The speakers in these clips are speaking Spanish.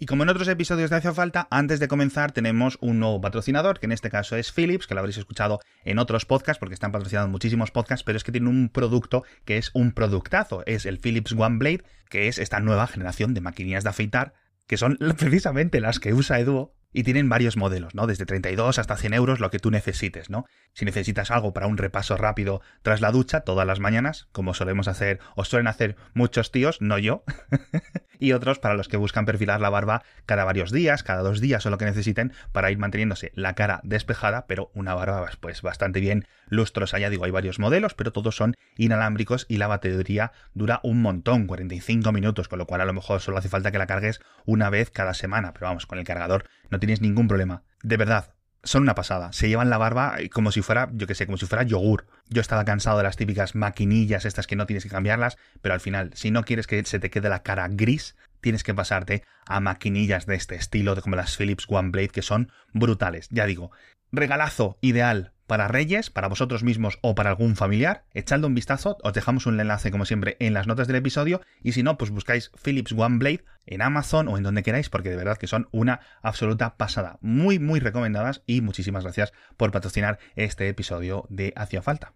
Y como en otros episodios de Hacia Falta, antes de comenzar tenemos un nuevo patrocinador, que en este caso es Philips, que lo habréis escuchado en otros podcasts, porque están patrocinando muchísimos podcasts, pero es que tiene un producto que es un productazo, es el Philips One Blade, que es esta nueva generación de maquinillas de afeitar, que son precisamente las que usa Eduo y tienen varios modelos, ¿no? Desde 32 hasta 100 euros, lo que tú necesites, ¿no? Si necesitas algo para un repaso rápido tras la ducha, todas las mañanas, como solemos hacer, o suelen hacer muchos tíos, no yo, y otros para los que buscan perfilar la barba cada varios días, cada dos días o lo que necesiten, para ir manteniéndose la cara despejada, pero una barba pues bastante bien lustrosa. Ya digo, hay varios modelos, pero todos son inalámbricos y la batería dura un montón, 45 minutos, con lo cual a lo mejor solo hace falta que la cargues una vez cada semana, pero vamos, con el cargador no tienes ningún problema. De verdad, son una pasada. Se llevan la barba como si fuera, yo que sé, como si fuera yogur. Yo estaba cansado de las típicas maquinillas estas que no tienes que cambiarlas, pero al final, si no quieres que se te quede la cara gris, tienes que pasarte a maquinillas de este estilo, de como las Philips One Blade, que son brutales. Ya digo, regalazo ideal para Reyes, para vosotros mismos o para algún familiar, echadle un vistazo, os dejamos un enlace como siempre en las notas del episodio y si no, pues buscáis Philips One Blade en Amazon o en donde queráis porque de verdad que son una absoluta pasada, muy muy recomendadas y muchísimas gracias por patrocinar este episodio de Hacia Falta.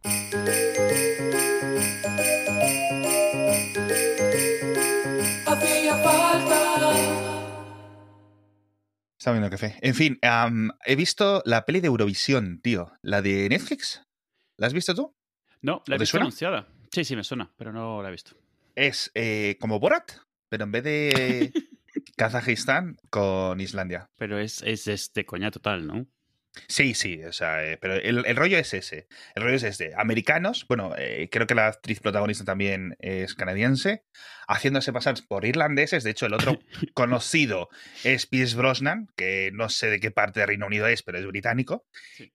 Está viendo café. En fin, he visto la peli de Eurovisión, tío. La de Netflix. ¿La has visto tú? No, la he visto anunciada. Sí, sí, me suena, pero no la he visto. Es eh, como Borat, pero en vez de Kazajistán, con Islandia. Pero es, es este coña total, ¿no? Sí, sí, o sea, eh, pero el, rollo es ese. El rollo es este. Americanos, bueno, eh, creo que la actriz protagonista también es canadiense, haciéndose pasar por irlandeses. De hecho, el otro conocido es Pierce Brosnan, que no sé de qué parte de Reino Unido es, pero es británico.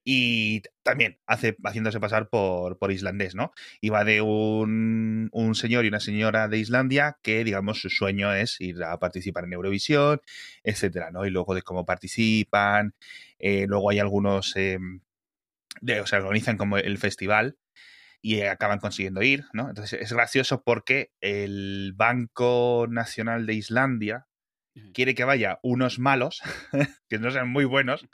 Y también hace, haciéndose pasar por, por islandés, ¿no? Y va de un, un señor y una señora de Islandia que, digamos, su sueño es ir a participar en Eurovisión, etcétera, ¿no? Y luego de cómo participan eh, luego hay algunos, eh, de, o sea, organizan como el festival y acaban consiguiendo ir, ¿no? Entonces es gracioso porque el Banco Nacional de Islandia quiere que vaya unos malos, que no sean muy buenos,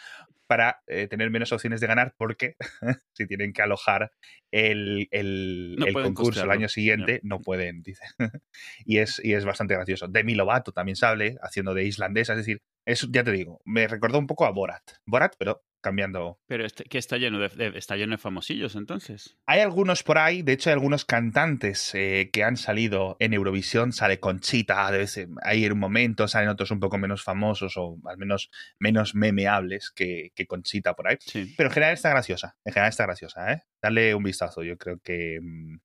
para eh, tener menos opciones de ganar porque si tienen que alojar el, el, concurso el año siguiente, no pueden, dice. y, es, y es bastante gracioso. Demi Lovato también sale haciendo de islandesa, es decir, eso ya te digo, me recordó un poco a Borat. Borat, pero cambiando. Pero este, que está lleno de, está lleno de famosillos entonces. Hay algunos por ahí, de hecho hay algunos cantantes eh, que han salido en Eurovisión, sale Conchita, de vez hay en un momento, salen otros un poco menos famosos o al menos menos memeables que, que Conchita por ahí. Pero en general está graciosa, en general está graciosa, ¿eh? Dale un vistazo, yo creo que mm,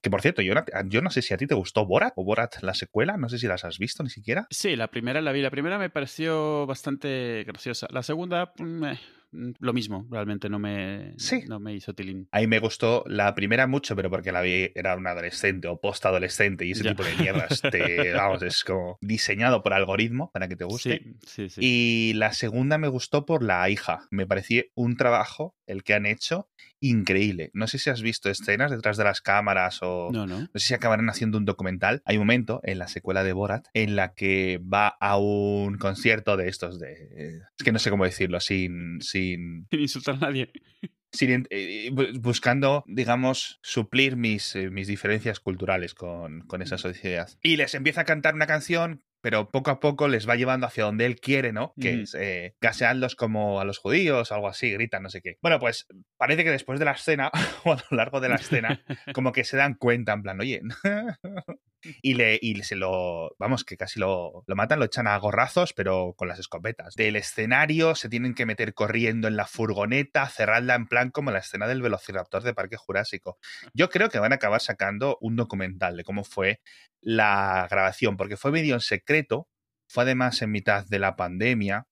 que por cierto, yo, yo no sé si a ti te gustó Borat o Borat la secuela, no sé si las has visto ni siquiera. Sí, la primera la vi. La primera me pareció bastante graciosa. La segunda, mm, eh, Mm, lo mismo, realmente no me, no me hizo tilín. A mí me gustó la primera mucho, pero porque la vi, era un adolescente o post-adolescente y ese tipo de mierdas, vamos, es como diseñado por algoritmo para que te guste. Sí, sí, y la segunda me gustó por la hija. Me pareció un trabajo, el que han hecho, increíble. No sé si has visto escenas detrás de las cámaras o no, no. no sé si acabarán haciendo un documental. Hay un momento en la secuela de Borat en la que va a un concierto de estos de... Es que no sé cómo decirlo, sin sin, insultar a nadie. Sin, eh, buscando, digamos, suplir mis, eh, mis diferencias culturales con, con, esa sociedad. Y les empieza a cantar una canción, pero poco a poco les va llevando hacia donde él quiere, ¿no? Que es eh, gasearlos como a los judíos, algo así, gritan, no sé qué. Bueno, pues parece que después de la escena, o a lo largo de la escena, como que se dan cuenta, en plan, oye, y, le, y se lo, vamos, que casi lo, lo matan, lo echan a gorrazos, pero con las escopetas. Del escenario se tienen que meter corriendo en la furgoneta, cerrarla en plan como la escena del Velociraptor de Parque Jurásico. Yo creo que van a acabar sacando un documental de cómo fue la grabación, porque fue medio en secreto, fue además en mitad de la pandemia,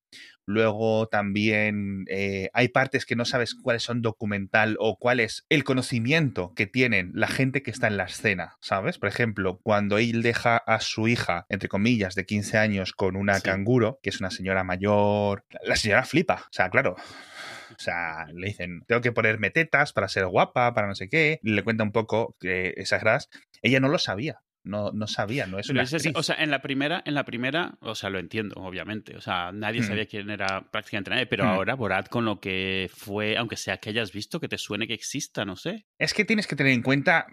Luego también eh, hay partes que no sabes cuáles son documental o cuál es el conocimiento que tienen la gente que está en la escena, ¿sabes? Por ejemplo, cuando él deja a su hija, entre comillas, de 15 años con una canguro, que es una señora mayor, la señora flipa, o sea, claro. O sea, le dicen, tengo que ponerme tetas para ser guapa, para no sé qué. le cuenta un poco que esas gras. Ella no lo sabía. No, no sabía, no es una O sea, en la primera, en la primera, o sea, lo entiendo, obviamente. O sea, nadie hmm. sabía quién era prácticamente nadie, pero hmm. ahora Borat con lo que fue, aunque sea que hayas visto, que te suene que exista, no sé. Es que tienes que tener en cuenta.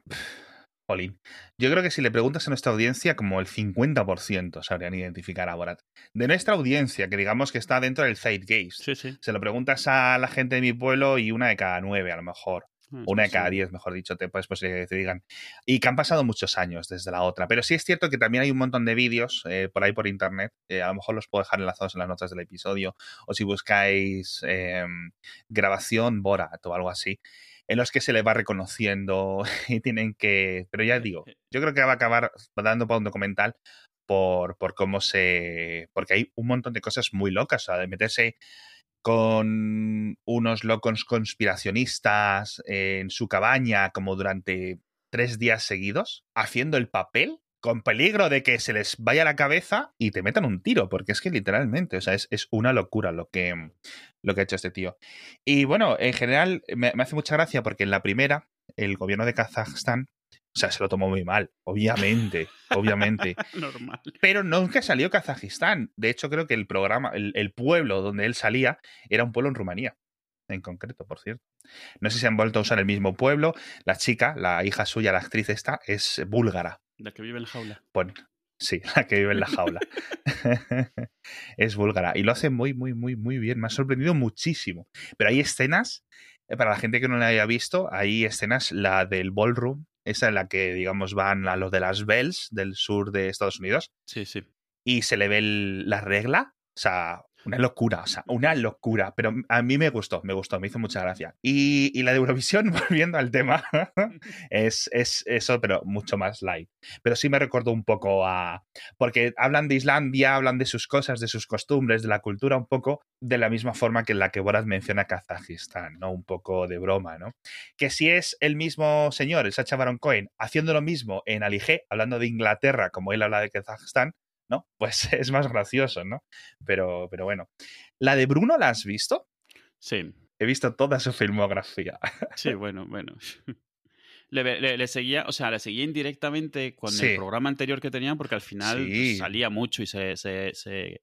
Jolín. Yo creo que si le preguntas a nuestra audiencia, como el 50% sabrían identificar a Borat. De nuestra audiencia, que digamos que está dentro del Zeitgeist. Sí, sí. Se lo preguntas a la gente de mi pueblo y una de cada nueve, a lo mejor. Mm, una de cada diez, mejor dicho, te puedes pues, te digan. Y que han pasado muchos años desde la otra. Pero sí es cierto que también hay un montón de vídeos eh, por ahí por internet. a lo mejor los puedo dejar enlazados en las notas del episodio. O si buscáis em, grabación Borat o algo así. En los que se le va reconociendo y tienen que. Pero ya digo, yo creo que va a acabar dando para un documental por, por cómo se. Porque hay un montón de cosas muy locas. O sea, de meterse con unos locos conspiracionistas en su cabaña como durante tres días seguidos, haciendo el papel con peligro de que se les vaya la cabeza y te metan un tiro, porque es que literalmente, o sea, es, una locura lo que, lo que ha hecho este tío. Y bueno, en general me, me hace mucha gracia porque en la primera, el gobierno de Kazajstán o sea, se lo tomó muy mal, obviamente, obviamente. Normal. Pero nunca salió Kazajistán. De hecho, creo que el programa, el, pueblo donde él salía, era un pueblo en Rumanía, en concreto, por cierto. No sé si han vuelto a usar el mismo pueblo. La chica, la hija suya, la actriz esta, es búlgara. La que vive en la jaula. Bueno, sí, la que vive en la jaula. es búlgara. Y lo hace muy, muy, muy, muy bien. Me ha sorprendido muchísimo. Pero hay escenas, eh, para la gente que no la haya visto, hay escenas, la del ballroom, esa en la que, digamos, van a los de las Bells del sur de Estados Unidos. Sí, sí. Y se le ve la regla. O sea, una locura, o sea, una locura. Pero a mí me gustó, me gustó, me hizo mucha gracia. Y, y la de Eurovisión, volviendo al tema, es, es, eso, pero mucho más light. Pero sí me recordó un poco a. Porque hablan de Islandia, hablan de sus cosas, de sus costumbres, de la cultura, un poco de la misma forma que en la que Borat menciona Kazajistán, ¿no? Un poco de broma, ¿no? Que si es el mismo señor, el Sacha Baron Cohen, haciendo lo mismo en Alige, hablando de Inglaterra, como él habla de Kazajistán, ¿no? Pues es más gracioso, ¿no? Pero, pero bueno. ¿La de Bruno la has visto? Sí. He visto toda su filmografía. Sí, bueno, bueno. Le, seguía, o sea, le seguía indirectamente con el programa anterior que tenían, porque al final salía mucho y se, se, se,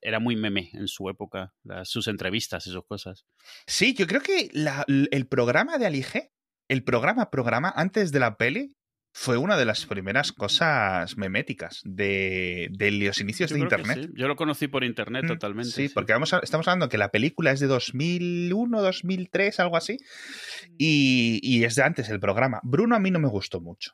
era muy meme en su época, sus entrevistas y sus cosas. Sí, yo creo que el programa de Alige, el programa, programa, antes de la peli, fue una de las primeras cosas meméticas de, los inicios de Internet. Yo lo conocí por Internet mm, totalmente. Sí, porque vamos estamos hablando que la película es de 2001, 2003, algo así, mm. y, es de antes el programa. Bruno a mí no me gustó mucho.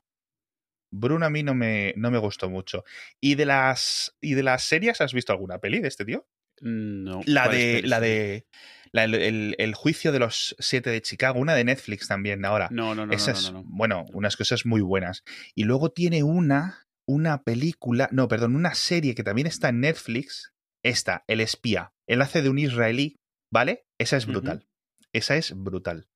Bruno a mí no me, no me gustó mucho. ¿Y de, las, ¿Y de las series has visto alguna peli de este tío? No. La de, la de el, juicio de los siete de Chicago, una de Netflix también ahora. No, no, no. Esas, bueno, unas cosas muy buenas. Y luego tiene una, una película, no, perdón, una serie que también está en Netflix. Esta, El espía. Enlace de un israelí, ¿vale? Esa es brutal. Esa es brutal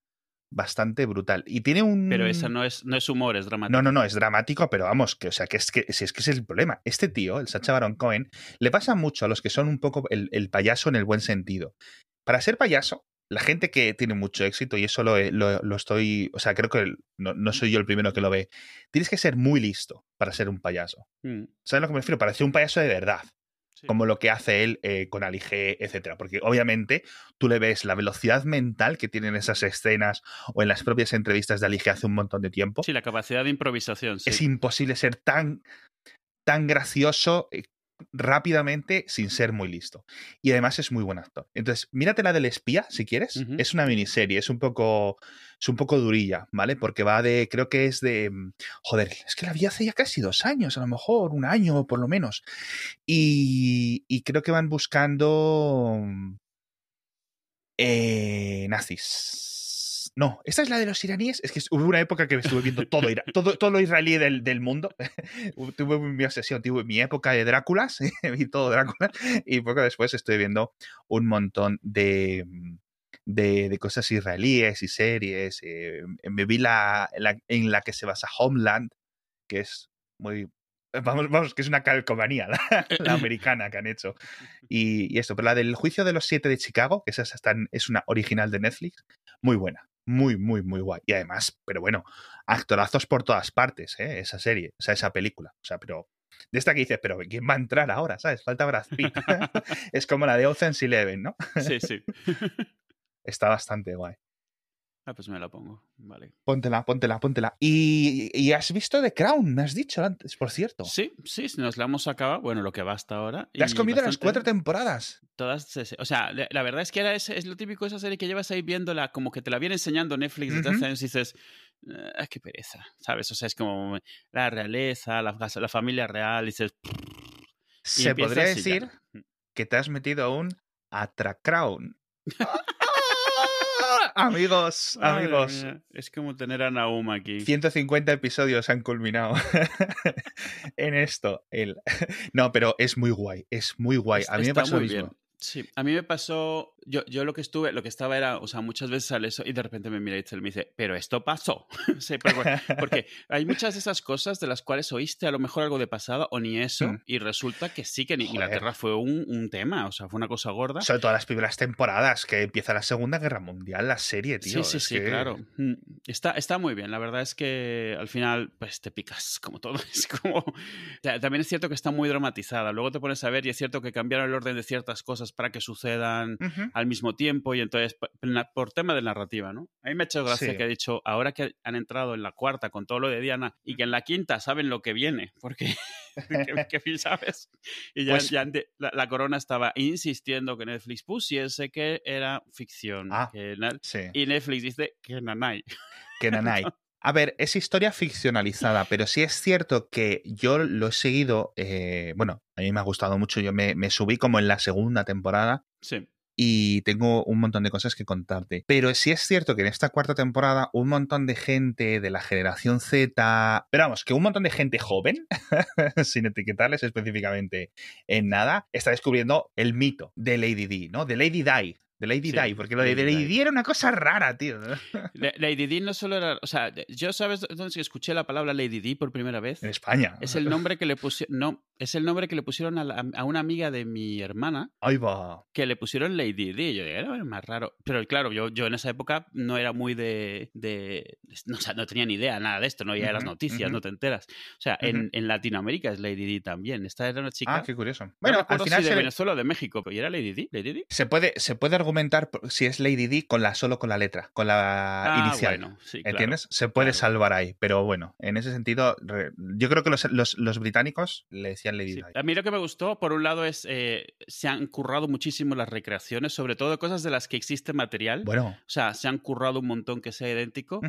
bastante brutal. Y tiene un. Pero esa no es, no es humor, es dramático. No, no, no, es dramático, pero vamos, que, o sea, que es que si es que es el problema. Este tío, el Sacha Baron Cohen, le pasa mucho a los que son un poco el, el payaso en el buen sentido. Para ser payaso, la gente que tiene mucho éxito, y eso lo, lo, estoy, o sea, creo que no, soy yo el primero que lo ve, tienes que ser muy listo para ser un payaso. Mm. ¿Sabes a lo que me refiero? Para ser un payaso de verdad. Como lo que hace él eh, con Alige, etcétera. Porque obviamente tú le ves la velocidad mental que tienen esas escenas o en las propias entrevistas de Alige hace un montón de tiempo. Sí, la capacidad de improvisación. Es imposible ser tan, tan gracioso eh, rápidamente sin ser muy listo. Y además es muy buen actor. Entonces, mírate la del espía, si quieres. Es una miniserie, es un poco. Es un poco durilla, ¿vale? Porque va de. Creo que es de. Mm, joder, es que la vi hace ya casi dos años, a lo mejor, un año por lo menos. Y, y creo que van buscando. Mm, eh, nazis no, esta es la de los iraníes. Es que hubo una época que estuve viendo todo, todo, todo lo israelí del, del mundo. tuve mi obsesión, tuve mi época de Dráculas, vi todo Drácula. Y poco después estoy viendo un montón de, de, cosas israelíes y series. Eh, me vi la, en la que se basa Homeland, que es muy Vamos, vamos, que es una calcomanía la, americana que han hecho. Y, esto, pero la del juicio de los siete de Chicago, que esa es una original de Netflix, muy buena muy, muy, muy guay. Y además, pero bueno, actorazos por todas partes, ¿eh? esa serie, o sea, esa película. O sea, pero de esta que dices, pero ¿quién va a entrar ahora? ¿Sabes? Falta Brad Pitt. es como la de Ocean's Eleven, ¿no? sí, sí. Está bastante guay. Ah, pues me la pongo, vale. Póntela, póntela, póntela. Y, has visto The Crown, me has dicho antes, por cierto. Sí, sí, nos la hemos acabado, bueno, lo que va hasta ahora. ¿Te has comido las cuatro temporadas? Todas, o sea, la verdad es que era es, es lo típico esa serie que llevas ahí viéndola, como que te la viene enseñando Netflix desde hace años y dices, ah, qué pereza, ¿sabes? O sea, es como la realeza, la, la familia real, y dices... Se podría decir que te has metido a un Crown. amigos, amigos. Es como tener a Naum aquí. 150 episodios han culminado en esto. El... No, pero es muy guay, es muy guay. A mí me pasó muy Bien. Sí, a mí me pasó, yo, yo lo que estuve, lo que estaba era, o sea, muchas veces sale eso y de repente me mira y me dice, pero esto pasó. sí, porque hay muchas de esas cosas de las cuales oíste a lo mejor algo de pasado o ni eso mm. y resulta que sí que en Inglaterra fue un, un, tema, o sea, fue una cosa gorda. Sobre todo las primeras temporadas, que empieza la Segunda Guerra Mundial, la serie, tío. Sí, sí, sí, claro. Mm, está, está muy bien, la verdad es que al final, pues te picas como todo. Es como... También es cierto que está muy dramatizada, luego te pones a ver y es cierto que cambiaron el orden de ciertas cosas para que sucedan al mismo tiempo y entonces por tema de narrativa, ¿no? A mí me ha hecho gracia que ha dicho, ahora que han entrado en la cuarta con todo lo de Diana y que en la quinta saben lo que viene, porque ¿qué, fin sabes? Y ya, pues la, corona estaba insistiendo que Netflix pusiese que era ficción. Ah, y Netflix dice que nanay. Que nanay. A ver, es historia ficcionalizada, pero sí es cierto que yo lo he seguido, eh, bueno, a mí me ha gustado mucho, yo me, subí como en la segunda temporada. Sí y tengo un montón de cosas que contarte. Pero sí es cierto que en esta cuarta temporada un montón de gente de la generación Z, pero vamos, que un montón de gente joven, sin etiquetarles específicamente en nada, está descubriendo el mito de Lady D, ¿no? De Lady Di, de Lady Di, porque lo de Lady, Di era una cosa rara, tío. Lady Di no solo era. O sea, yo sabes dónde escuché la palabra Lady Di por primera vez. En España. Es el nombre que le pusieron. No, es el nombre que le pusieron a, una amiga de mi hermana. Ahí va. Que le pusieron Lady Di. Yo dije, era más raro. Pero claro, yo, yo en esa época no era muy de. no, o sea, no tenía ni idea nada de esto, no veía las noticias, no te enteras. O sea, en, en, Latinoamérica es Lady Di también. Esta era una chica. Ah, qué curioso. Bueno, al final. Si de Venezuela o de México, ¿y era Lady Di? ¿Lady Di? Se puede, se puede argumentar si es Lady D con la, solo con la letra, con la ah, inicial. ¿Entiendes? Se puede salvar ahí, pero bueno, en ese sentido, yo creo que los, británicos le decían Lady D. A mí lo que me gustó, por un lado, es eh, se han currado muchísimo las recreaciones, sobre todo cosas de las que existe material. Bueno. O sea, se han currado un montón que sea idéntico.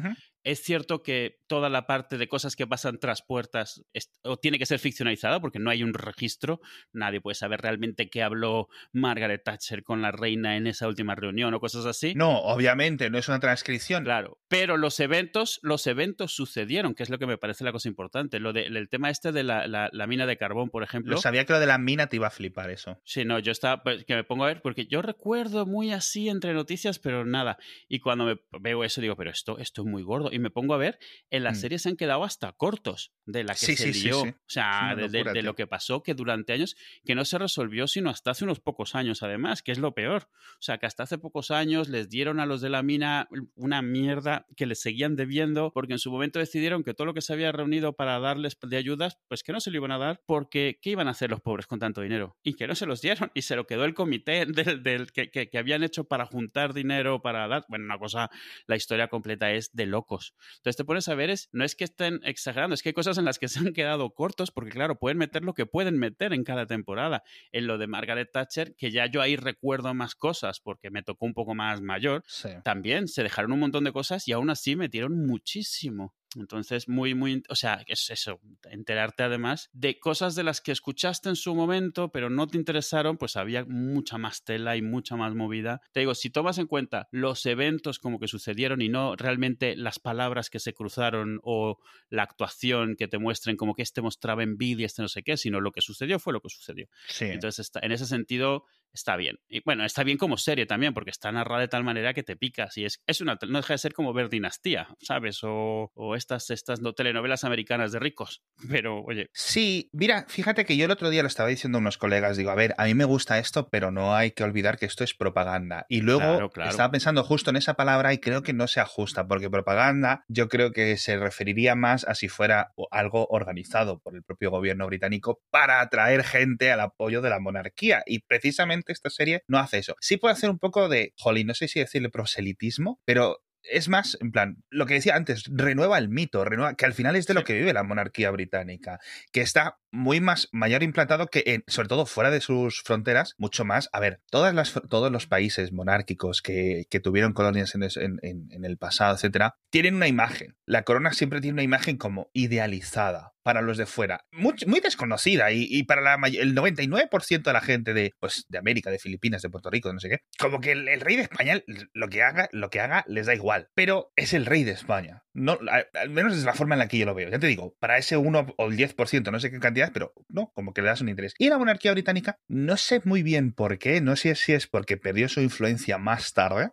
Es cierto que toda la parte de cosas que pasan tras puertas o tiene que ser ficcionalizada porque no hay un registro, nadie puede saber realmente qué habló Margaret Thatcher con la reina en esa última reunión o cosas así. No, obviamente, no es una transcripción. Claro, pero los eventos, los eventos sucedieron, que es lo que me parece la cosa importante. Lo de, el tema este de la, la, mina de carbón, por ejemplo. Lo sabía que lo de la mina te iba a flipar eso. Sí, no, yo estaba, pues, que me pongo a ver, porque yo recuerdo muy así entre noticias, pero nada. Y cuando me veo eso digo, pero esto, esto es muy gordo y me pongo a ver, en la mm. serie se han quedado hasta cortos de la que se dio, o sea, de, lo que pasó, que durante años, que no se resolvió sino hasta hace unos pocos años, además, que es lo peor. O sea, que hasta hace pocos años les dieron a los de la mina una mierda que les seguían debiendo, porque en su momento decidieron que todo lo que se había reunido para darles de ayudas, pues que no se lo iban a dar, porque ¿qué iban a hacer los pobres con tanto dinero? Y que no se los dieron, y se lo quedó el comité del, del que, que, que habían hecho para juntar dinero, para dar, bueno, una cosa, la historia completa es de locos. Entonces te pones a ver, es, no es que estén exagerando, es que hay cosas en las que se han quedado cortos, porque claro, pueden meter lo que pueden meter en cada temporada. En lo de Margaret Thatcher, que ya yo ahí recuerdo más cosas, porque me tocó un poco más mayor, también se dejaron un montón de cosas y aún así metieron muchísimo. Entonces, muy, muy, o sea, es eso, enterarte además de cosas de las que escuchaste en su momento, pero no te interesaron, pues había mucha más tela y mucha más movida. Te digo, si tomas en cuenta los eventos como que sucedieron y no realmente las palabras que se cruzaron o la actuación que te muestren como que este mostraba envidia, este no sé qué, sino lo que sucedió fue lo que sucedió. Entonces, en ese sentido, está bien. Y bueno, está bien como serie también, porque está narrada de tal manera que te picas y es, es una, no deja de ser como ver Dinastía, ¿sabes? O, o estas, estas no, telenovelas americanas de ricos. Pero, oye. Sí, mira, fíjate que yo el otro día lo estaba diciendo a unos colegas, digo, a ver, a mí me gusta esto, pero no hay que olvidar que esto es propaganda. Y luego estaba pensando justo en esa palabra y creo que no se ajusta, porque propaganda yo creo que se referiría más a si fuera algo organizado por el propio gobierno británico para atraer gente al apoyo de la monarquía. Y precisamente esta serie no hace eso. Sí puede hacer un poco de, jolly, no sé si decirle proselitismo, pero es más, en plan, lo que decía antes, renueva el mito, renueva, que al final es de lo que vive la monarquía británica, que está muy más, mayor implantado que, en, sobre todo fuera de sus fronteras, mucho más. A ver, todas las, todos los países monárquicos que, que tuvieron colonias en, en, en, el pasado, etcétera, tienen una imagen. La corona siempre tiene una imagen como idealizada para los de fuera, muy, muy desconocida y, y, para la, el 99% de la gente de, pues, de América, de Filipinas, de Puerto Rico, no sé qué, como que el, el rey de España lo que haga, lo que haga les da igual pero es el rey de España. No, al menos es la forma en la que yo lo veo. Ya te digo, para ese 1 o el 10%, no sé qué cantidad, pero no, como que le das un interés. Y la monarquía británica, no sé muy bien por qué, no sé si es porque perdió su influencia más tarde,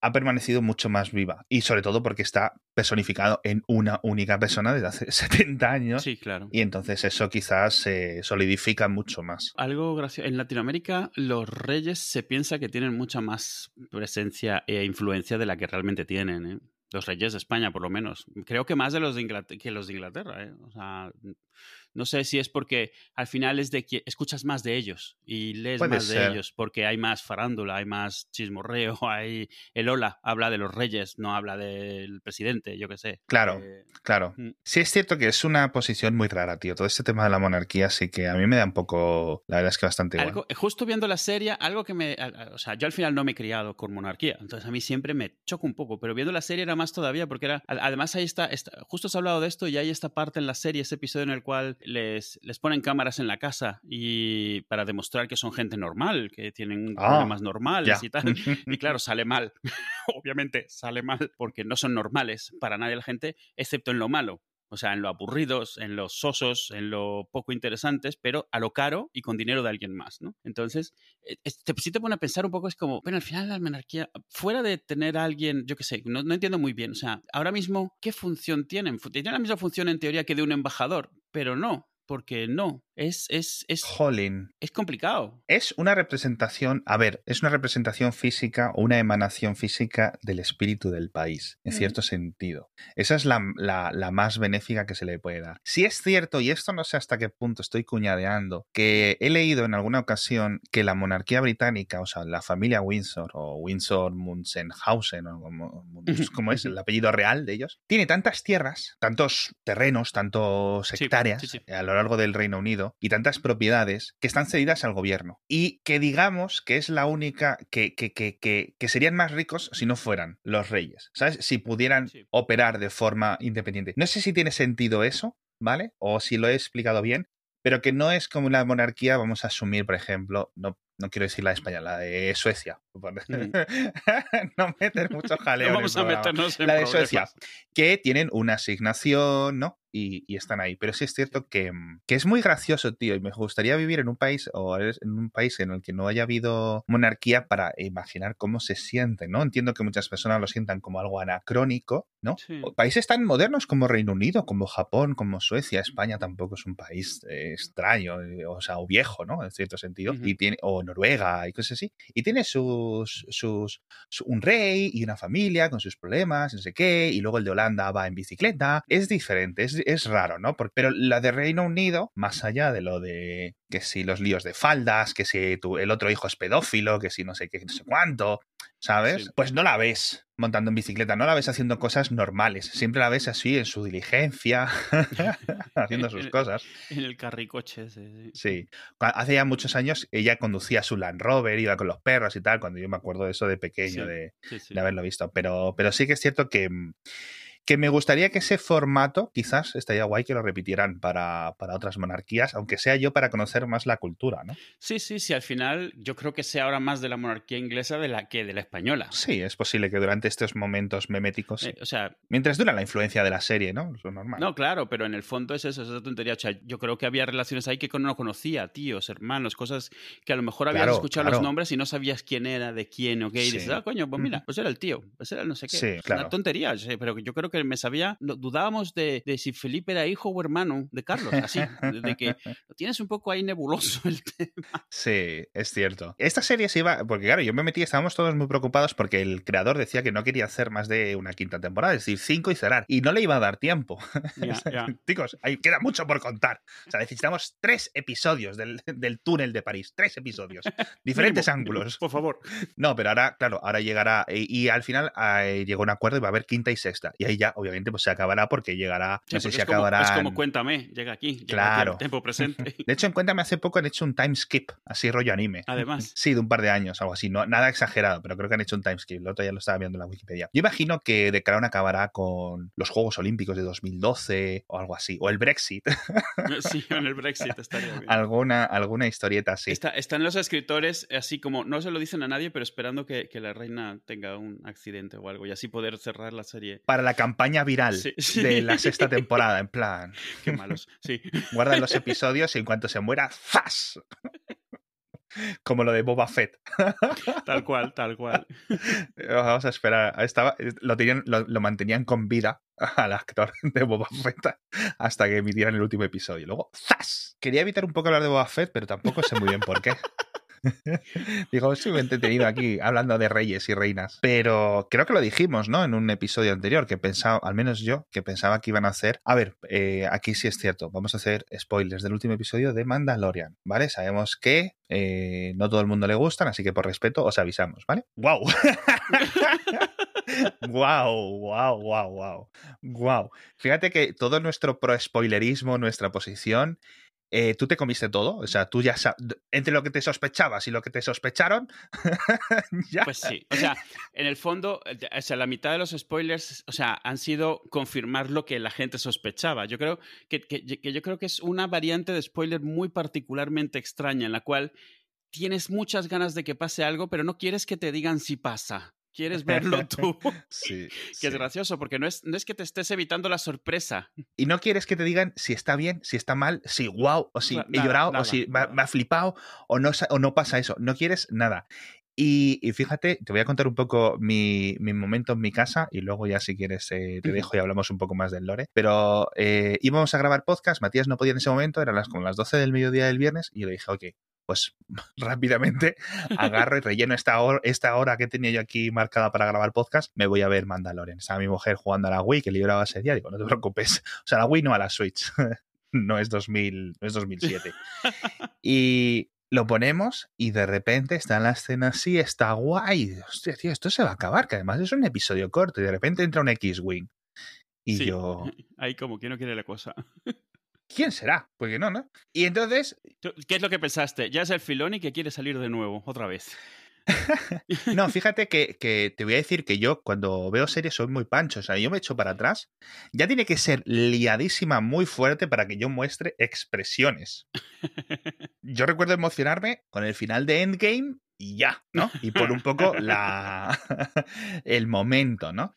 ha permanecido mucho más viva. Y sobre todo porque está personificado en una única persona desde hace 70 años. Sí, claro. Y entonces eso quizás se solidifica mucho más. Algo gracioso. En Latinoamérica, los reyes se piensa que tienen mucha más presencia e influencia de la que realmente tienen. ¿eh? Los reyes de España, por lo menos. Creo que más de los de Inglaterra, que los de Inglaterra. ¿eh? O sea, no sé si es porque al final es de que escuchas más de ellos y lees más de ellos, porque hay más farándula, hay más chismorreo, hay el hola habla de los reyes, no habla del presidente, yo qué sé. Claro, eh, claro. Mm. Sí es cierto que es una posición muy rara, tío. Todo este tema de la monarquía sí que a mí me da un poco, la verdad es que bastante algo, Justo viendo la serie, algo que me, o sea, yo al final no me he criado con monarquía, entonces a mí siempre me choca un poco, pero viendo la serie era más todavía porque era, además ahí está, está justo has hablado de esto y hay esta parte en la serie, ese episodio en el cual les, les ponen cámaras en la casa y para demostrar que son gente normal, que tienen ah, problemas normales y tal. Y claro, sale mal. Obviamente sale mal porque no son normales para nadie la gente, excepto en lo malo. O sea, en lo aburridos, en los sosos, en lo poco interesantes, pero a lo caro y con dinero de alguien más, ¿no? Entonces, eh, te, si te pone a pensar un poco, es como, bueno, al final la monarquía, fuera de tener a alguien, yo qué sé, no, no entiendo muy bien, o sea, ahora mismo, ¿qué función tienen? Tienen la misma función en teoría que de un embajador, pero no, porque no. Es, es, es, es complicado. Es una representación, a ver, es una representación física o una emanación física del espíritu del país, en cierto sentido. Esa es la, la, más benéfica que se le puede dar. Si es cierto, y esto no sé hasta qué punto estoy cuñadeando, que he leído en alguna ocasión que la monarquía británica, o sea, la familia Windsor o Windsor Munzenhausen, o como, es el apellido real de ellos, tiene tantas tierras, tantos terrenos, tantos hectáreas a lo largo del Reino Unido y tantas propiedades que están cedidas al gobierno y que digamos que es la única que, que, que, que, serían más ricos si no fueran los reyes, ¿sabes? Si pudieran operar de forma independiente. No sé si tiene sentido eso, ¿vale? O si lo he explicado bien, pero que no es como una monarquía, vamos a asumir, por ejemplo, no, no quiero decir la de España, la de Suecia. no meter mucho jaleo. No vamos a meternos en La de Suecia, que tienen una asignación, ¿no? Y, están ahí. Pero sí es cierto que, mm, que, es muy gracioso, tío, y me gustaría vivir en un país o en un país en el que no haya habido monarquía para imaginar cómo se siente, ¿no? Entiendo que muchas personas lo sientan como algo anacrónico, ¿no? Países tan modernos como Reino Unido, como Japón, como Suecia, España tampoco es un país eh, extraño, eh, o sea, o viejo, ¿no? En cierto sentido, y tiene, o Noruega y cosas así, y tiene sus, sus, un rey y una familia con sus problemas, no sé qué, y luego el de Holanda va en bicicleta, es diferente, es, es raro, ¿no? pero la de Reino Unido, más allá de lo de que si los líos de faldas, que si tu, el otro hijo es pedófilo, que si no sé qué, no sé cuánto, ¿sabes? Pues no la ves montando en bicicleta, no la ves haciendo cosas normales, siempre la ves así en su diligencia, haciendo sus cosas. En el carricoche, sí, sí. Hace ya muchos años ella conducía su Land Rover, iba con los perros y tal, cuando yo me acuerdo de eso de pequeño, de, de, haberlo visto. Pero, pero sí que es cierto que Que me gustaría que ese formato, quizás estaría guay que lo repitieran para, para, otras monarquías, aunque sea yo para conocer más la cultura, ¿no? Sí, sí, sí, al final yo creo que sea ahora más de la monarquía inglesa de la que de la española. Sí, es posible que durante estos momentos meméticos. Eh, o sea. Mientras dura la influencia de la serie, ¿no? Es lo normal. No, claro, pero en el fondo es eso, es esa tontería. O sea, yo creo que había relaciones ahí que no conocía, tíos, hermanos, cosas que a lo mejor habías escuchado los nombres y no sabías quién era, de quién o qué. Y dices, ah, coño, pues mira, pues era el tío, pues era el no sé qué. Sí, claro. Una tontería, pero yo creo que me sabía, dudábamos de, de, si Felipe era hijo o hermano de Carlos, así, de que lo tienes un poco ahí nebuloso el tema. Sí, es cierto. Esta serie se iba, porque claro, yo me metí, estábamos todos muy preocupados porque el creador decía que no quería hacer más de una quinta temporada, es decir, cinco y cerrar. Y no le iba a dar tiempo. Chicos, ahí queda mucho por contar. O sea, necesitamos tres episodios del, del túnel de París. Tres episodios. Diferentes ángulos. por favor. No, pero ahora, claro, ahora llegará. Y, al final eh, llegó un acuerdo y va a haber quinta y sexta. Y ahí ya, obviamente, pues se acabará porque llegará. no sé si acabará. Es como Cuéntame, llega aquí. claro. tiempo presente. De hecho, en Cuéntame hace poco han hecho un time skip, así rollo anime. Además. Sí, de un par de años, algo así. No, nada exagerado, pero creo que han hecho un time skip. El otro ya lo estaba viendo en la Wikipedia. Yo imagino que The Crown acabará con los Juegos Olímpicos de 2012 o algo así. O el Brexit. Sí, en el Brexit estaría bien. alguna, alguna historieta así. están los escritores así como, no se lo dicen a nadie, pero esperando que, la reina tenga un accidente o algo y así poder cerrar la serie. Para la campaña viral de la sexta temporada, en plan. Qué malos, sí. Guardan los episodios y en cuanto se muera, ¡zas! Como lo de Boba Fett. Tal cual, tal cual. Vamos a esperar. Estaba, lo, tenían, lo, mantenían con vida al actor de Boba Fett hasta que emitieran el último episodio. Luego, ¡zas! Quería evitar un poco hablar de Boba Fett, pero tampoco sé muy bien por qué. Digo, estoy entretenido aquí hablando de reyes y reinas. Pero creo que lo dijimos, ¿no? En un episodio anterior, que pensaba, al menos yo, que pensaba que iban a hacer. A ver, eh, aquí sí es cierto. Vamos a hacer spoilers del último episodio de Mandalorian, ¿vale? Sabemos que eh, no todo el mundo le gustan, así que por respeto os avisamos, ¿vale? ¡Wow! wow, wow, wow, wow. Wow. Fíjate que todo nuestro pro-spoilerismo, nuestra posición, eh, tú te comiste todo, o sea, tú ya entre lo que te sospechabas y lo que te sospecharon, ya. Pues sí, o sea, en el fondo, eh, o sea, la mitad de los spoilers, o sea, han sido confirmar lo que la gente sospechaba. Yo creo que, que yo creo que es una variante de spoiler muy particularmente extraña, en la cual tienes muchas ganas de que pase algo, pero no quieres que te digan si pasa quieres verlo tú. sí. que es gracioso, porque no es, no es que te estés evitando la sorpresa. Y no quieres que te digan si está bien, si está mal, si wow, o si he llorado, o si me, ha flipado, o no, o no pasa eso. No quieres nada. Y, fíjate, te voy a contar un poco mi, mi, momento en mi casa y luego ya si quieres eh, te dejo y hablamos un poco más del lore. Pero eh, íbamos a grabar podcast, Matías no podía en ese momento, eran las, como las 12 del mediodía del viernes y yo le dije, ok, pues rápidamente agarro y relleno esta hora, esta hora que tenía yo aquí marcada para grabar podcast, me voy a ver Mandalorian. Estaba mi mujer jugando a la Wii, que libraba ese día, digo, no te preocupes. O sea, la Wii no a la Switch. no es 2000, no es 2007. y lo ponemos y de repente está en la escena así, está guay. Hostia, tío, esto se va a acabar, que además es un episodio corto y de repente entra un X-Wing. Y yo... Ahí como que no quiere la cosa. ¿Quién será? Porque no, ¿no? Y entonces... ¿Qué es lo que pensaste? Ya es el filón y que quiere salir de nuevo, otra vez. no, fíjate que, que, te voy a decir que yo cuando veo series soy muy pancho, o sea, yo me echo para atrás, ya tiene que ser liadísima muy fuerte para que yo muestre expresiones. Yo recuerdo emocionarme con el final de Endgame y ya, ¿no? Y por un poco la el momento, ¿no?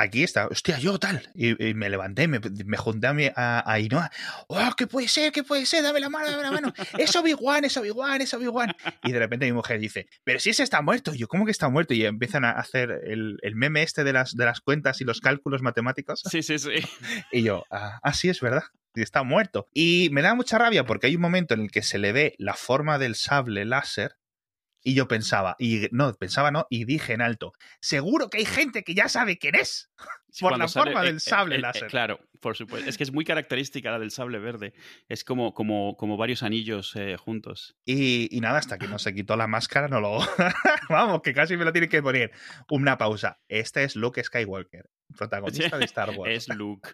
Aquí está, hostia, yo tal. Y, me levanté, me, me junté a, mi, a, Ainhoa. ¡Oh, qué puede ser, qué puede ser! Dame la mano, dame la mano. Es Obi-Wan, es Obi-Wan, es Obi-Wan. Y de repente mi mujer dice, pero si ese está muerto. Y yo, ¿cómo que está muerto? Y empiezan a hacer el, el, meme este de las, de las cuentas y los cálculos matemáticos. Sí, sí, sí. Y yo, ah, ah sí, es verdad. Y está muerto. Y me da mucha rabia porque hay un momento en el que se le ve la forma del sable láser y yo pensaba, y no, pensaba no, y dije en alto, seguro que hay gente que ya sabe quién es. por la forma del sable láser. claro, por supuesto. Es que es muy característica la del sable verde. Es como, como, como varios anillos eh, juntos. Y, y, nada, hasta que no se quitó la máscara, no lo. Vamos, que casi me lo tiene que poner. Una pausa. Este es Luke Skywalker, protagonista de Star Wars. es Luke.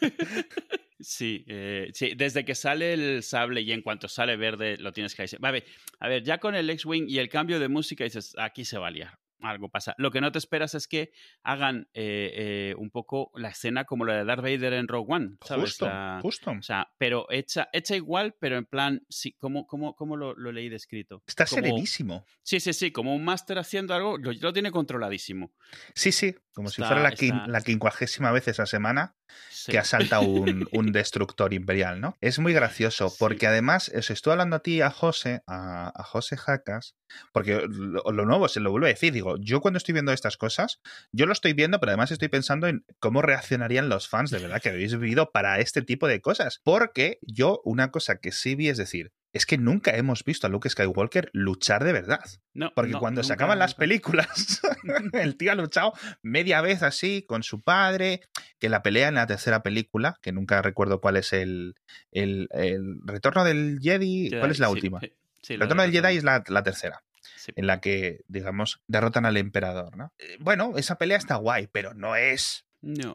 Sí, eh, sí, desde que sale el sable y en cuanto sale verde lo tienes que decir. A ver, a ver, ya con el X-Wing y el cambio de música dices, aquí se va a liar. algo pasa. Lo que no te esperas es que hagan eh, eh, un poco la escena como la de Darth Vader en Rogue One, ¿sabes? Justo, justo. O sea, pero hecha, hecha igual, pero en plan, sí, ¿cómo, cómo, cómo lo, leí descrito? Está serenísimo. Sí, sí, sí, como un máster haciendo algo, lo, lo, tiene controladísimo. Sí, sí, como si fuera la, la, quincuagésima vez esa semana que asalta un, un, destructor imperial, ¿no? Es muy gracioso, porque además, os estoy hablando a ti, a José, a, a José Jacas, porque lo, lo, nuevo, se lo vuelvo a decir, digo, yo cuando estoy viendo estas cosas, yo lo estoy viendo, pero además estoy pensando en cómo reaccionarían los fans de verdad que habéis vivido para este tipo de cosas. Porque yo, una cosa que sí vi es decir, es que nunca hemos visto a Luke Skywalker luchar de verdad. No, Porque cuando se acaban las películas, el tío ha luchado media vez así con su padre, que la pelea en la tercera película, que nunca recuerdo cuál es el, el, retorno del Jedi, ¿cuál es la última? el retorno del Jedi es la, tercera. En la que, digamos, derrotan al emperador, ¿no? Eh, bueno, esa pelea está guay, pero no es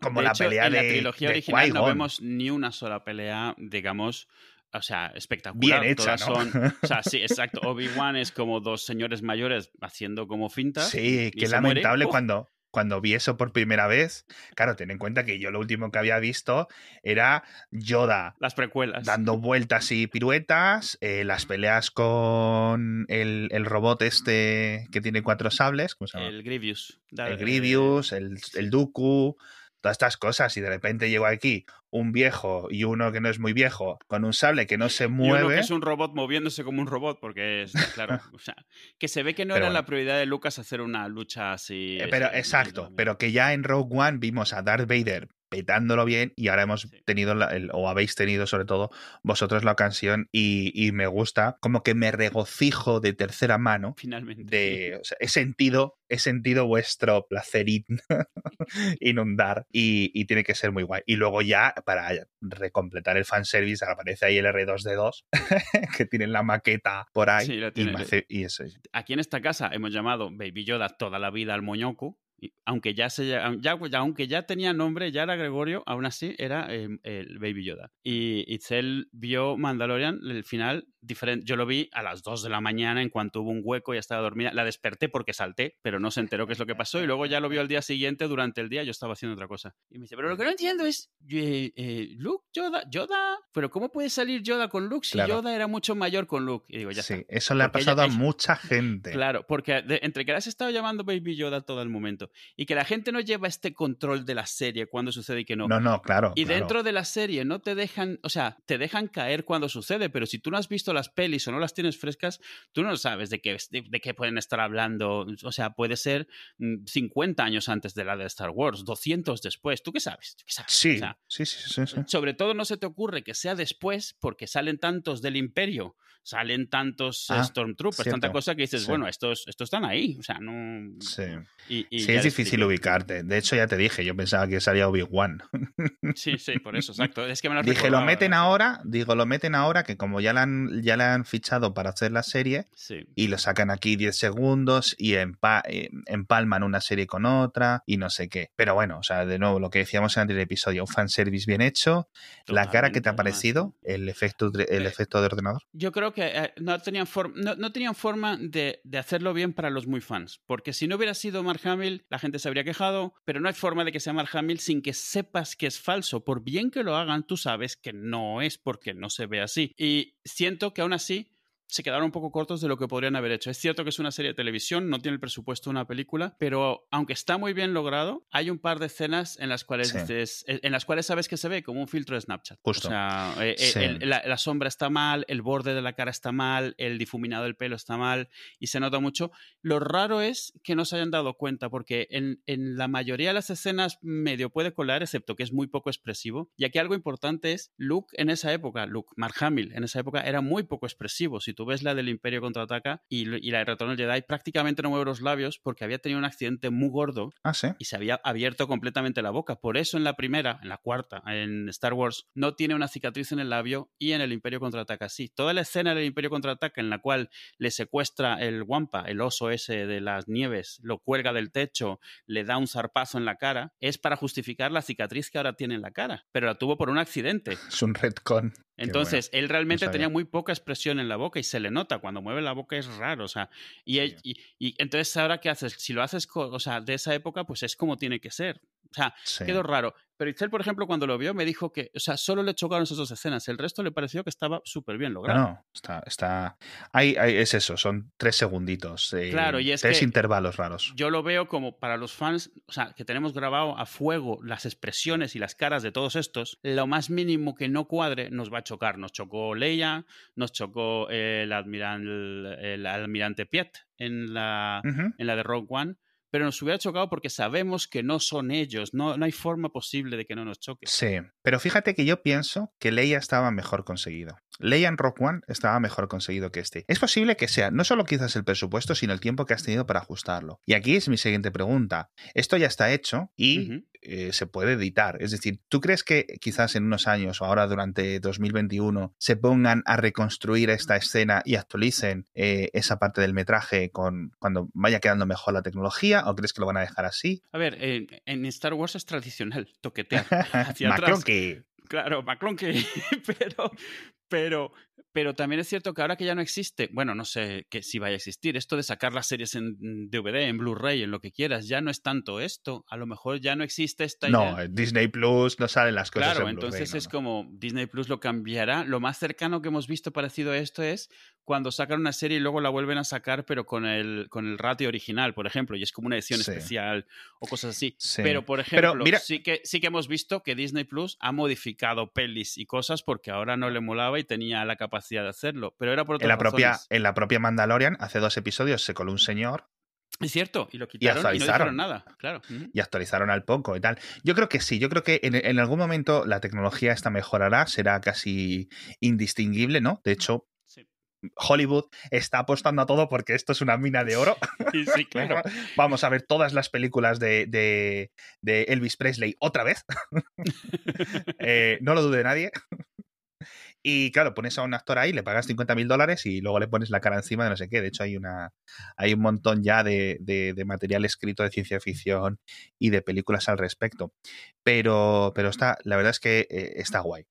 como la pelea en de. la trilogía original no vemos ni una sola pelea, digamos, o sea, espectacular. Bien hecha, ¿no? son, o sea, sí, exacto. Obi-Wan es como dos señores mayores haciendo como fintas. Sí, qué lamentable cuando, cuando vi eso por primera vez. Claro, ten en cuenta que yo lo último que había visto era Yoda. Las precuelas. Dando vueltas y piruetas, eh, las peleas con el, el, robot este que tiene cuatro sables. ¿cómo se llama? El Grievous. El Grievous, el, el Dooku todas estas cosas y de repente llego aquí un viejo y uno que no es muy viejo con un sable que no se mueve. Y uno que es un robot moviéndose como un robot porque es claro, o sea, que se ve que no era la prioridad de Lucas hacer una lucha así. Eh, pero exacto, pero que ya en Rogue One vimos a Darth Vader petándolo bien y ahora hemos tenido, o habéis tenido sobre todo vosotros la ocasión y, me gusta, como que me regocijo de tercera mano. Finalmente. De, o sea, he sentido, he sentido vuestro placer inundar y, tiene que ser muy guay. Y luego ya, para recompletar el fanservice, aparece ahí el R2D2, que tiene la maqueta por ahí. Sí, y, y eso. Aquí en esta casa hemos llamado Baby Yoda toda la vida al moñoco aunque ya, se, ya, aunque ya tenía nombre, ya era Gregorio, aún así era em, el Baby Yoda. Y Itzel vio Mandalorian, el final, diferente. Yo lo vi a las 2 de la mañana en cuanto hubo un hueco y estaba dormida. La desperté porque salté, pero no se enteró qué es lo que pasó. Y luego ya lo vio al día siguiente, durante el día, yo estaba haciendo otra cosa. Y me dice, pero lo que no entiendo es, eh, eh, Luke, Yoda, Yoda, pero ¿cómo puede salir Yoda con Luke si Yoda era mucho mayor con Luke? Y digo, ya sí, eso le ha pasado a mucha gente. Claro, porque entre que la has estado llamando Baby Yoda todo el momento y que la gente no lleva este control de la serie cuando sucede y que no. No, no, claro. Y dentro de la serie no te dejan, o sea, te dejan caer cuando sucede, pero si tú no has visto las pelis o no las tienes frescas, tú no sabes de qué, de, qué pueden estar hablando. O sea, puede ser 50 mm, años antes de la de Star Wars, 200 después. ¿Tú qué sabes? Sí, sí, sí, sí, Sobre todo no se te ocurre que sea después porque salen tantos del imperio salen tantos ah, Stormtroopers, tanta cosa que dices, bueno, estos, estos están ahí. O sea, no. Sí. sí, es difícil ubicarte. De hecho, ya te dije, yo pensaba que salía Obi-Wan. Sí, sí, por eso, exacto. Es que me lo Dije, lo meten ahora, digo, lo meten ahora, que como ya le han, ya le han fichado para hacer la serie, y lo sacan aquí 10 segundos y eh, empalman una serie con otra y no sé qué. Pero bueno, o sea, de nuevo, lo que decíamos en el anterior episodio, un fanservice bien hecho, la cara que te ha parecido, el efecto, el eh, efecto de ordenador. Yo creo que eh, no, tenían no, tenían forma de, hacerlo bien para los muy fans. Porque si no hubiera sido Mark Hamill, la gente se habría quejado, pero no hay forma de que sea Mark Hamill sin que sepas que es falso. Por bien que lo hagan, tú sabes que no es porque no se ve así. Y siento que aún así se quedaron un poco cortos de lo que podrían haber hecho. Es cierto que es una serie de televisión, no tiene el presupuesto de una película, pero aunque está muy bien logrado, hay un par de escenas en las cuales dices, en las cuales sabes que se ve como un filtro de Snapchat. O sea, eh, eh, la, sombra está mal, el borde de la cara está mal, el difuminado del pelo está mal y se nota mucho. Lo raro es que no se hayan dado cuenta porque en, en la mayoría de las escenas medio puede colar, excepto que es muy poco expresivo. Y aquí algo importante es, Luke en esa época, Luke, Mark Hamill en esa época era muy poco expresivo. Si tú ves la del Imperio contraataca y, y la de Retorno del Jedi, prácticamente no mueve los labios porque había tenido un accidente muy gordo ah, y se había abierto completamente la boca. Por eso en la primera, en la cuarta, en Star Wars, no tiene una cicatriz en el labio y en el Imperio contraataca sí. Toda la escena del Imperio contraataca en la cual le secuestra el Wampa, el oso ese de las nieves, lo cuelga del techo, le da un zarpazo en la cara, es para justificar la cicatriz que ahora tiene en la cara, pero la tuvo por un accidente. Es un retcon. Entonces, él realmente tenía muy poca expresión en la boca y se le nota. Cuando mueve la boca es raro. O sea, y, y, entonces ahora qué haces? Si lo haces o sea, de esa época, pues es como tiene que ser. O sea, quedó raro. Pero Itzel, por ejemplo, cuando lo vio, me dijo que, o sea, solo le chocaron esas dos escenas. El resto le pareció que estaba súper bien logrado. No, está, está. Ahí, es eso, son tres segunditos. Eh, claro, y es tres intervalos raros. Yo lo veo como para los fans, o sea, que tenemos grabado a fuego las expresiones y las caras de todos estos, lo más mínimo que no cuadre nos va a chocar. Nos chocó Leia, nos chocó el, almirante, el almirante Piet en la, en la de Rogue One pero nos hubiera chocado porque sabemos que no son ellos, no, no hay forma posible de que no nos choque. Sí, pero fíjate que yo pienso que Leia estaba mejor conseguido. Leia en Rock One estaba mejor conseguido que este. Es posible que sea no solo quizás el presupuesto, sino el tiempo que has tenido para ajustarlo. Y aquí es mi siguiente pregunta. Esto ya está hecho y eh, se puede editar. Es decir, ¿tú crees que quizás en unos años o ahora durante 2021 se pongan a reconstruir esta escena y actualicen eh, esa parte del metraje con cuando vaya quedando mejor la tecnología? ¿O crees que lo van a dejar así? A ver, en Star Wars es tradicional toquetear hacia atrás. Claro, que pero, pero, pero también es cierto que ahora que ya no existe, bueno, no sé que si vaya a existir, esto de sacar las series en DVD, en Blu-ray, en lo que quieras, ya no es tanto esto. A lo mejor ya no existe esta no, idea. No, Disney Plus no salen las cosas. Claro, entonces es como Disney Plus lo cambiará. Lo más cercano que hemos visto parecido a esto es cuando sacan una serie y luego la vuelven a sacar, pero con el, con el ratio original, por ejemplo, y es como una edición especial o cosas así. Pero, por ejemplo, sí, que, sí que hemos visto que Disney Plus ha modificado pelis y cosas porque ahora no le molaba y tenía la capacidad de hacerlo. Pero era por otras en la propia En la propia Mandalorian, hace dos episodios se coló un señor es cierto, y lo quitaron y, actualizaron. nada, claro. Y actualizaron al poco y tal. Yo creo que sí, yo creo que en, en, algún momento la tecnología esta mejorará, será casi indistinguible, ¿no? De hecho, Hollywood está apostando a todo porque esto es una mina de oro. Sí, claro. Vamos a ver todas las películas de, de, Elvis Presley otra vez. Eh, no lo dude nadie. Y claro, pones a un actor ahí, le pagas 50 mil dólares y luego le pones la cara encima de no sé qué. De hecho, hay una hay un montón ya de, de, material escrito de ciencia ficción y de películas al respecto. Pero, pero está, la verdad es que eh, está guay.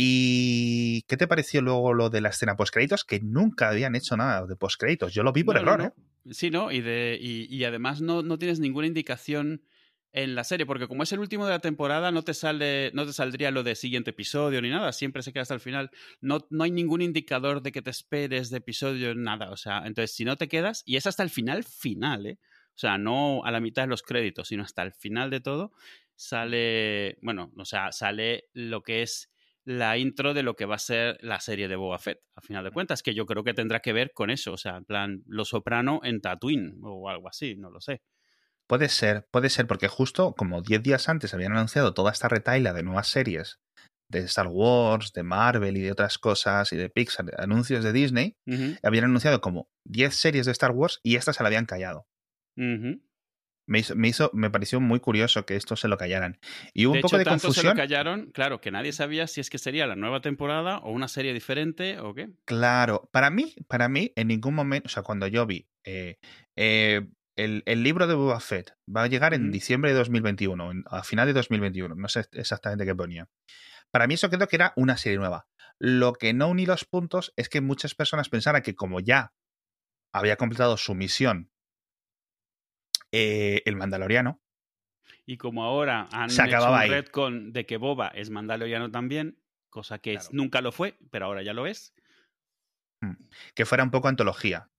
¿Y qué te pareció luego lo de la escena postcréditos? Que nunca habían hecho nada de postcréditos. Yo lo vi por error, ¿eh? Sí, ¿no? Y, de, y, además no, no, tienes ninguna indicación en la serie, porque como es el último de la temporada, no te sale, no te saldría lo de siguiente episodio ni nada, siempre se queda hasta el final. No, no hay ningún indicador de que te esperes de episodio, nada. O sea, entonces si no te quedas, y es hasta el final final, ¿eh? O sea, no a la mitad de los créditos, sino hasta el final de todo, sale, bueno, o sea, sale lo que es la intro de lo que va a ser la serie de Boba Fett, a final de cuentas, que yo creo que tendrá que ver con eso, o sea, en plan, Lo Soprano en Tatooine o algo así, no lo sé. Puede ser, puede ser, porque justo como 10 días antes habían anunciado toda esta retaila de nuevas series de Star Wars, de Marvel y de otras cosas, y de Pixar, anuncios de Disney, habían anunciado como 10 series de Star Wars y estas se la habían callado me hizo, me pareció muy curioso que esto se lo callaran. Y hubo un poco de tanto confusión. se lo callaron, claro, que nadie sabía si es que sería la nueva temporada o una serie diferente o qué. Claro, para mí, para mí, en ningún momento, o sea, cuando yo vi eh, eh, el, el, libro de Boba Fett va a llegar en diciembre de 2021, a final de 2021, no sé exactamente qué ponía. Para mí eso quedó que era una serie nueva. Lo que no uní los puntos es que muchas personas pensaran que como ya había completado su misión eh, el Mandaloriano. Y como ahora han se hecho un retcon de que Boba es Mandaloriano también, cosa que nunca lo fue, pero ahora ya lo es. Mm. Que fuera un poco antología.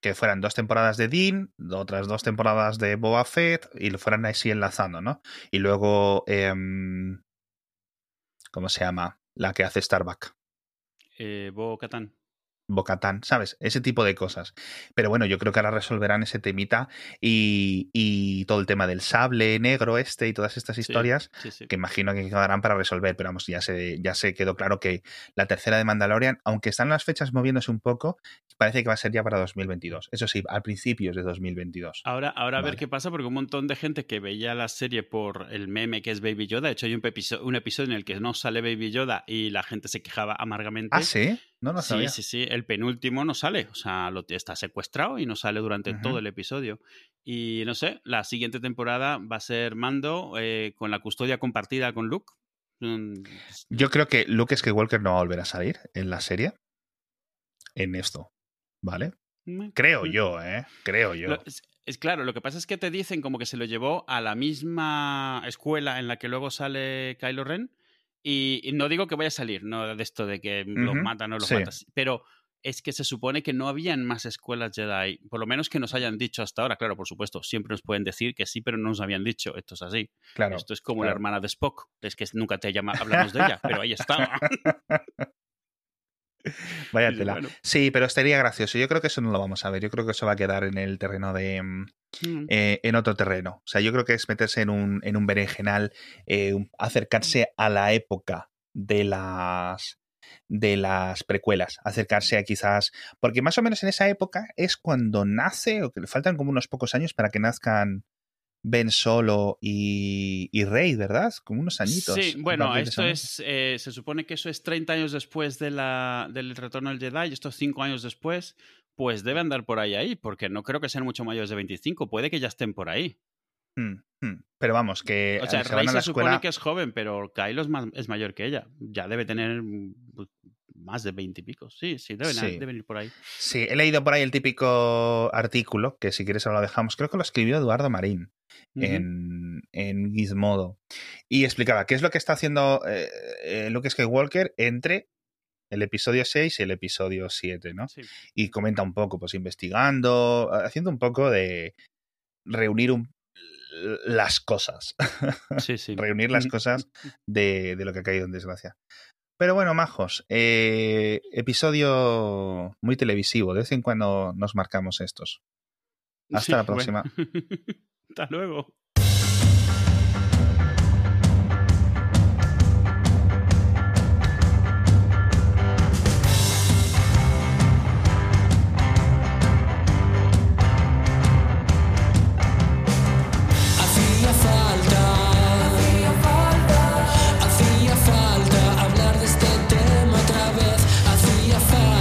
Que fueran dos temporadas de Dean, otras dos temporadas de Boba Fett, y lo fueran así enlazando, ¿no? Y luego. Em, ¿Cómo se llama? La que hace Starbuck. Eh, Bo Katan. Bocatán, ¿sabes? Ese tipo de cosas. Pero bueno, yo creo que ahora resolverán ese temita y, y todo el tema del sable negro este y todas estas historias que imagino que quedarán para resolver. Pero vamos, ya se, ya se quedó claro que la tercera de Mandalorian, aunque están las fechas moviéndose un poco, parece que va a ser ya para 2022. Eso sí, al principios de 2022. Ahora, ahora a ver qué pasa, porque un montón de gente que veía la serie por el meme que es Baby Yoda, de hecho hay un episodio, un episodio en el que no sale Baby Yoda y la gente se quejaba amargamente. Ah, sí. No, no Sí, sí, sí. El penúltimo no sale. O sea, lo, está secuestrado y no sale durante todo el episodio. Y no sé, la siguiente temporada va a ser Mando eh, con la custodia compartida con Luke. Mm, Yo creo que Luke Skywalker no va a volver a salir en la serie. En esto. ¿Vale? Creo mm. yo, ¿eh? Creo yo. es, claro, lo que pasa es que te dicen como que se lo llevó a la misma escuela en la que luego sale Kylo Ren. Y, no digo que vaya a salir, no de esto de que los matan o los matas, pero es que se supone que no habían más escuelas Jedi, por lo menos que nos hayan dicho hasta ahora. Claro, por supuesto, siempre nos pueden decir que sí, pero no nos habían dicho. Esto es así. Claro. Esto es como la hermana de Spock. Es que nunca te llama, hablamos de ella, pero ahí estaba. Váyatela. Sí, pero estaría gracioso. Yo creo que eso no lo vamos a ver. Yo creo que eso va a quedar en el terreno de. Mm, mm. Eh, en otro terreno. O sea, yo creo que es meterse en un, en un berenjenal, eh, acercarse a la época de las de las precuelas, acercarse a quizás, porque más o menos en esa época es cuando nace, o que le faltan como unos pocos años para que nazcan Ben Solo y, Rey, ¿verdad? Como unos añitos. Sí, bueno, esto es, eh, se supone que eso es 30 años después de la, del retorno del Jedi, y estos 5 años después, pues debe andar por ahí ahí, porque no creo que sean mucho mayores de 25, puede que ya estén por ahí. Hmm, hmm. Pero vamos, que. O sea, Rey se supone que es joven, pero Kylo es, mayor que ella. Ya debe tener pues, más de 20 y pico. Sí, sí, deben, ir por ahí. Sí, he leído por ahí el típico artículo, que si quieres ahora lo dejamos. Creo que lo escribió Eduardo Marín en, en Gizmodo. Y explicaba qué es lo que está haciendo eh, eh, Luke Skywalker entre el episodio 6 y el episodio 7, ¿no? Y comenta un poco, pues investigando, haciendo un poco de reunir un, las cosas. Sí, sí. Reunir las cosas de, lo que ha caído en desgracia. Pero bueno, majos, eh, episodio muy televisivo. De vez en cuando nos marcamos estos. Hasta la próxima. Hasta luego.